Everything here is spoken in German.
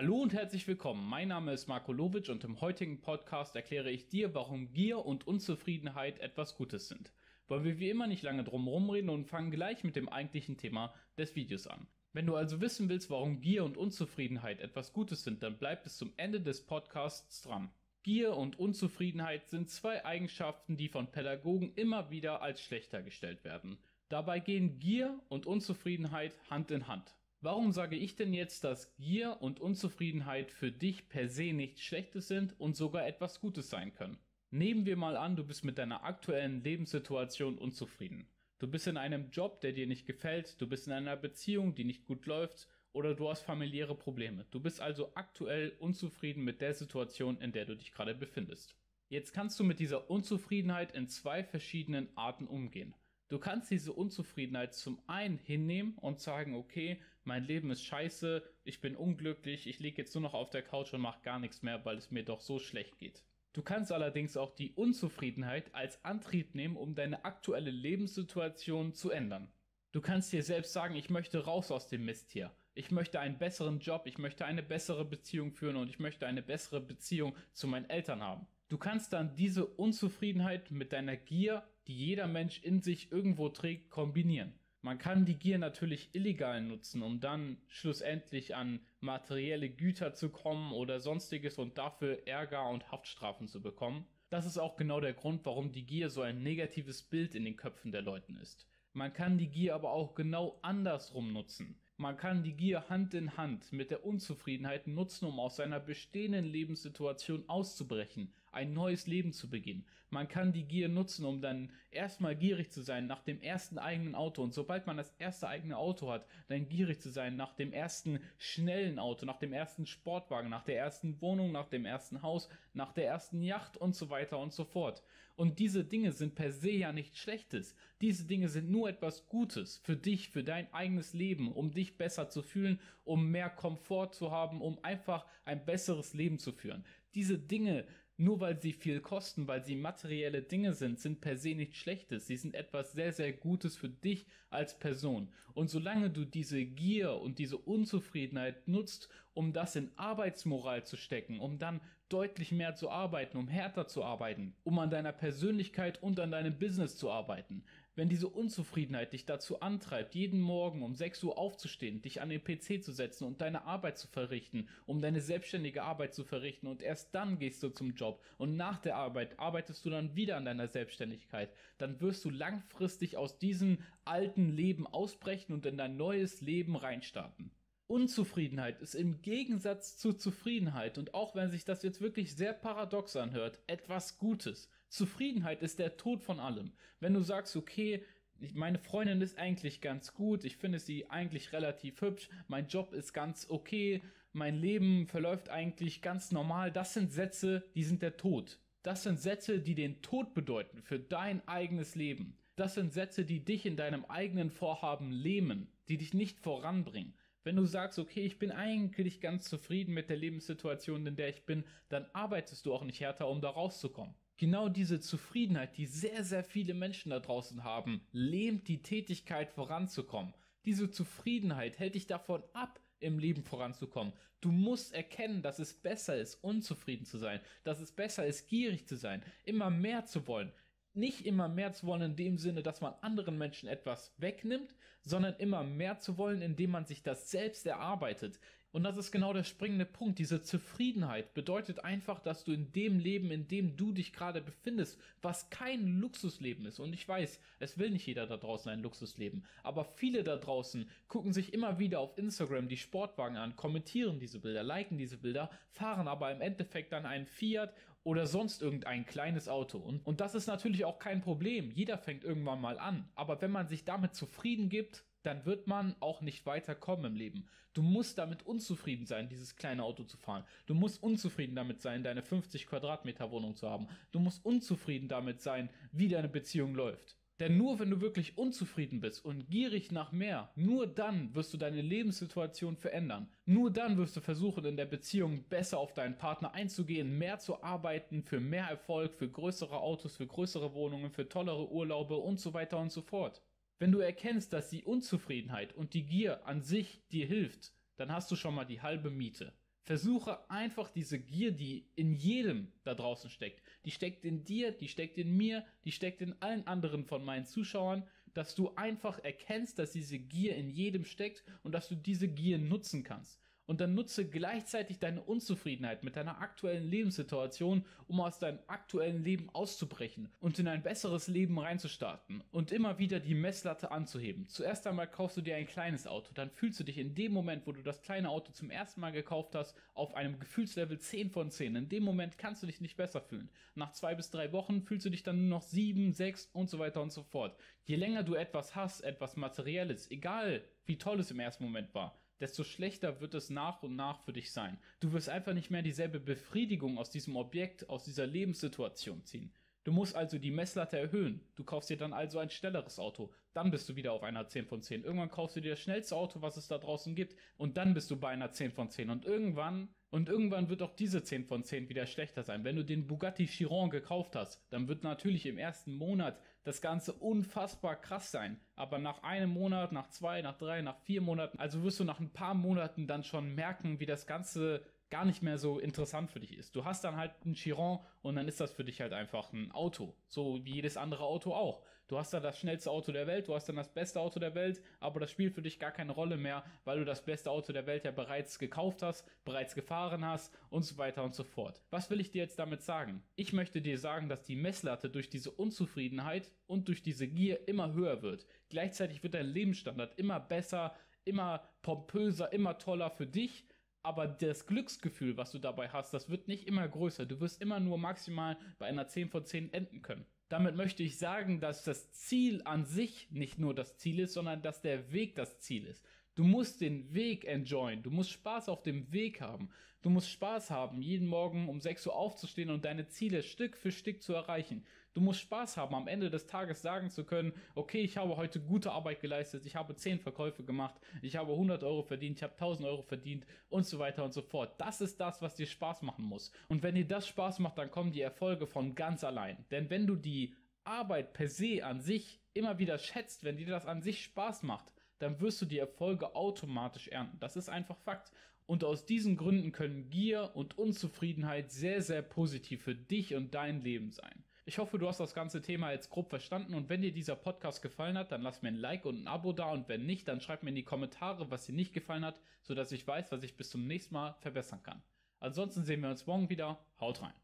Hallo und herzlich willkommen. Mein Name ist Marco Lovic und im heutigen Podcast erkläre ich dir, warum Gier und Unzufriedenheit etwas Gutes sind. Wollen wir wie immer nicht lange drum rumreden und fangen gleich mit dem eigentlichen Thema des Videos an. Wenn du also wissen willst, warum Gier und Unzufriedenheit etwas Gutes sind, dann bleib bis zum Ende des Podcasts dran. Gier und Unzufriedenheit sind zwei Eigenschaften, die von Pädagogen immer wieder als schlechter gestellt werden. Dabei gehen Gier und Unzufriedenheit Hand in Hand. Warum sage ich denn jetzt, dass Gier und Unzufriedenheit für dich per se nichts Schlechtes sind und sogar etwas Gutes sein können? Nehmen wir mal an, du bist mit deiner aktuellen Lebenssituation unzufrieden. Du bist in einem Job, der dir nicht gefällt, du bist in einer Beziehung, die nicht gut läuft oder du hast familiäre Probleme. Du bist also aktuell unzufrieden mit der Situation, in der du dich gerade befindest. Jetzt kannst du mit dieser Unzufriedenheit in zwei verschiedenen Arten umgehen. Du kannst diese Unzufriedenheit zum einen hinnehmen und sagen, okay, mein Leben ist scheiße, ich bin unglücklich, ich liege jetzt nur noch auf der Couch und mache gar nichts mehr, weil es mir doch so schlecht geht. Du kannst allerdings auch die Unzufriedenheit als Antrieb nehmen, um deine aktuelle Lebenssituation zu ändern. Du kannst dir selbst sagen, ich möchte raus aus dem Mist hier. Ich möchte einen besseren Job, ich möchte eine bessere Beziehung führen und ich möchte eine bessere Beziehung zu meinen Eltern haben. Du kannst dann diese Unzufriedenheit mit deiner Gier, die jeder Mensch in sich irgendwo trägt, kombinieren. Man kann die Gier natürlich illegal nutzen, um dann schlussendlich an materielle Güter zu kommen oder sonstiges und dafür Ärger und Haftstrafen zu bekommen. Das ist auch genau der Grund, warum die Gier so ein negatives Bild in den Köpfen der Leuten ist. Man kann die Gier aber auch genau andersrum nutzen. Man kann die Gier Hand in Hand mit der Unzufriedenheit nutzen, um aus seiner bestehenden Lebenssituation auszubrechen, ein neues Leben zu beginnen. Man kann die Gier nutzen, um dann erstmal gierig zu sein nach dem ersten eigenen Auto und sobald man das erste eigene Auto hat, dann gierig zu sein nach dem ersten schnellen Auto, nach dem ersten Sportwagen, nach der ersten Wohnung, nach dem ersten Haus, nach der ersten Yacht und so weiter und so fort. Und diese Dinge sind per se ja nichts Schlechtes. Diese Dinge sind nur etwas Gutes für dich, für dein eigenes Leben, um dich besser zu fühlen, um mehr Komfort zu haben, um einfach ein besseres Leben zu führen. Diese Dinge nur weil sie viel kosten, weil sie materielle Dinge sind, sind per se nichts Schlechtes. Sie sind etwas sehr, sehr Gutes für dich als Person. Und solange du diese Gier und diese Unzufriedenheit nutzt, um das in Arbeitsmoral zu stecken, um dann deutlich mehr zu arbeiten, um härter zu arbeiten, um an deiner Persönlichkeit und an deinem Business zu arbeiten. Wenn diese Unzufriedenheit dich dazu antreibt, jeden Morgen um 6 Uhr aufzustehen, dich an den PC zu setzen und deine Arbeit zu verrichten, um deine selbstständige Arbeit zu verrichten und erst dann gehst du zum Job und nach der Arbeit arbeitest du dann wieder an deiner Selbstständigkeit, dann wirst du langfristig aus diesem alten Leben ausbrechen und in dein neues Leben reinstarten. Unzufriedenheit ist im Gegensatz zu Zufriedenheit und auch wenn sich das jetzt wirklich sehr paradox anhört, etwas Gutes. Zufriedenheit ist der Tod von allem. Wenn du sagst, okay, meine Freundin ist eigentlich ganz gut, ich finde sie eigentlich relativ hübsch, mein Job ist ganz okay, mein Leben verläuft eigentlich ganz normal, das sind Sätze, die sind der Tod. Das sind Sätze, die den Tod bedeuten für dein eigenes Leben. Das sind Sätze, die dich in deinem eigenen Vorhaben lähmen, die dich nicht voranbringen. Wenn du sagst, okay, ich bin eigentlich ganz zufrieden mit der Lebenssituation, in der ich bin, dann arbeitest du auch nicht härter, um da rauszukommen. Genau diese Zufriedenheit, die sehr, sehr viele Menschen da draußen haben, lähmt die Tätigkeit voranzukommen. Diese Zufriedenheit hält dich davon ab, im Leben voranzukommen. Du musst erkennen, dass es besser ist, unzufrieden zu sein, dass es besser ist, gierig zu sein, immer mehr zu wollen, nicht immer mehr zu wollen in dem Sinne, dass man anderen Menschen etwas wegnimmt, sondern immer mehr zu wollen, indem man sich das selbst erarbeitet, und das ist genau der springende Punkt. Diese Zufriedenheit bedeutet einfach, dass du in dem Leben, in dem du dich gerade befindest, was kein Luxusleben ist. Und ich weiß, es will nicht jeder da draußen ein Luxusleben. Aber viele da draußen gucken sich immer wieder auf Instagram die Sportwagen an, kommentieren diese Bilder, liken diese Bilder, fahren aber im Endeffekt dann einen Fiat oder sonst irgendein kleines Auto. Und, und das ist natürlich auch kein Problem. Jeder fängt irgendwann mal an. Aber wenn man sich damit zufrieden gibt, dann wird man auch nicht weiterkommen im Leben. Du musst damit unzufrieden sein, dieses kleine Auto zu fahren. Du musst unzufrieden damit sein, deine 50 Quadratmeter Wohnung zu haben. Du musst unzufrieden damit sein, wie deine Beziehung läuft. Denn nur wenn du wirklich unzufrieden bist und gierig nach mehr, nur dann wirst du deine Lebenssituation verändern. Nur dann wirst du versuchen, in der Beziehung besser auf deinen Partner einzugehen, mehr zu arbeiten, für mehr Erfolg, für größere Autos, für größere Wohnungen, für tollere Urlaube und so weiter und so fort. Wenn du erkennst, dass die Unzufriedenheit und die Gier an sich dir hilft, dann hast du schon mal die halbe Miete. Versuche einfach diese Gier, die in jedem da draußen steckt, die steckt in dir, die steckt in mir, die steckt in allen anderen von meinen Zuschauern, dass du einfach erkennst, dass diese Gier in jedem steckt und dass du diese Gier nutzen kannst und dann nutze gleichzeitig deine Unzufriedenheit mit deiner aktuellen Lebenssituation, um aus deinem aktuellen Leben auszubrechen und in ein besseres Leben reinzustarten und immer wieder die Messlatte anzuheben. Zuerst einmal kaufst du dir ein kleines Auto, dann fühlst du dich in dem Moment, wo du das kleine Auto zum ersten Mal gekauft hast, auf einem Gefühlslevel 10 von 10. In dem Moment kannst du dich nicht besser fühlen. Nach zwei bis drei Wochen fühlst du dich dann nur noch 7, 6 und so weiter und so fort. Je länger du etwas hast, etwas Materielles, egal wie toll es im ersten Moment war, desto schlechter wird es nach und nach für dich sein. Du wirst einfach nicht mehr dieselbe Befriedigung aus diesem Objekt, aus dieser Lebenssituation ziehen. Du musst also die Messlatte erhöhen. Du kaufst dir dann also ein schnelleres Auto. Dann bist du wieder auf einer 10 von 10. Irgendwann kaufst du dir das schnellste Auto, was es da draußen gibt. Und dann bist du bei einer 10 von 10. Und irgendwann, und irgendwann wird auch diese 10 von 10 wieder schlechter sein. Wenn du den Bugatti Chiron gekauft hast, dann wird natürlich im ersten Monat das Ganze unfassbar krass sein. Aber nach einem Monat, nach zwei, nach drei, nach vier Monaten, also wirst du nach ein paar Monaten dann schon merken, wie das Ganze gar nicht mehr so interessant für dich ist. Du hast dann halt einen Chiron und dann ist das für dich halt einfach ein Auto. So wie jedes andere Auto auch. Du hast dann das schnellste Auto der Welt, du hast dann das beste Auto der Welt, aber das spielt für dich gar keine Rolle mehr, weil du das beste Auto der Welt ja bereits gekauft hast, bereits gefahren hast und so weiter und so fort. Was will ich dir jetzt damit sagen? Ich möchte dir sagen, dass die Messlatte durch diese Unzufriedenheit und durch diese Gier immer höher wird. Gleichzeitig wird dein Lebensstandard immer besser, immer pompöser, immer toller für dich aber das Glücksgefühl, was du dabei hast, das wird nicht immer größer. Du wirst immer nur maximal bei einer 10 von 10 enden können. Damit möchte ich sagen, dass das Ziel an sich nicht nur das Ziel ist, sondern dass der Weg das Ziel ist. Du musst den Weg enjoyen. Du musst Spaß auf dem Weg haben. Du musst Spaß haben, jeden Morgen um 6 Uhr aufzustehen und deine Ziele Stück für Stück zu erreichen. Du musst Spaß haben, am Ende des Tages sagen zu können, okay, ich habe heute gute Arbeit geleistet, ich habe 10 Verkäufe gemacht, ich habe 100 Euro verdient, ich habe 1000 Euro verdient und so weiter und so fort. Das ist das, was dir Spaß machen muss. Und wenn dir das Spaß macht, dann kommen die Erfolge von ganz allein. Denn wenn du die Arbeit per se an sich immer wieder schätzt, wenn dir das an sich Spaß macht, dann wirst du die Erfolge automatisch ernten. Das ist einfach Fakt. Und aus diesen Gründen können Gier und Unzufriedenheit sehr, sehr positiv für dich und dein Leben sein. Ich hoffe, du hast das ganze Thema jetzt grob verstanden und wenn dir dieser Podcast gefallen hat, dann lass mir ein Like und ein Abo da und wenn nicht, dann schreib mir in die Kommentare, was dir nicht gefallen hat, sodass ich weiß, was ich bis zum nächsten Mal verbessern kann. Ansonsten sehen wir uns morgen wieder. Haut rein.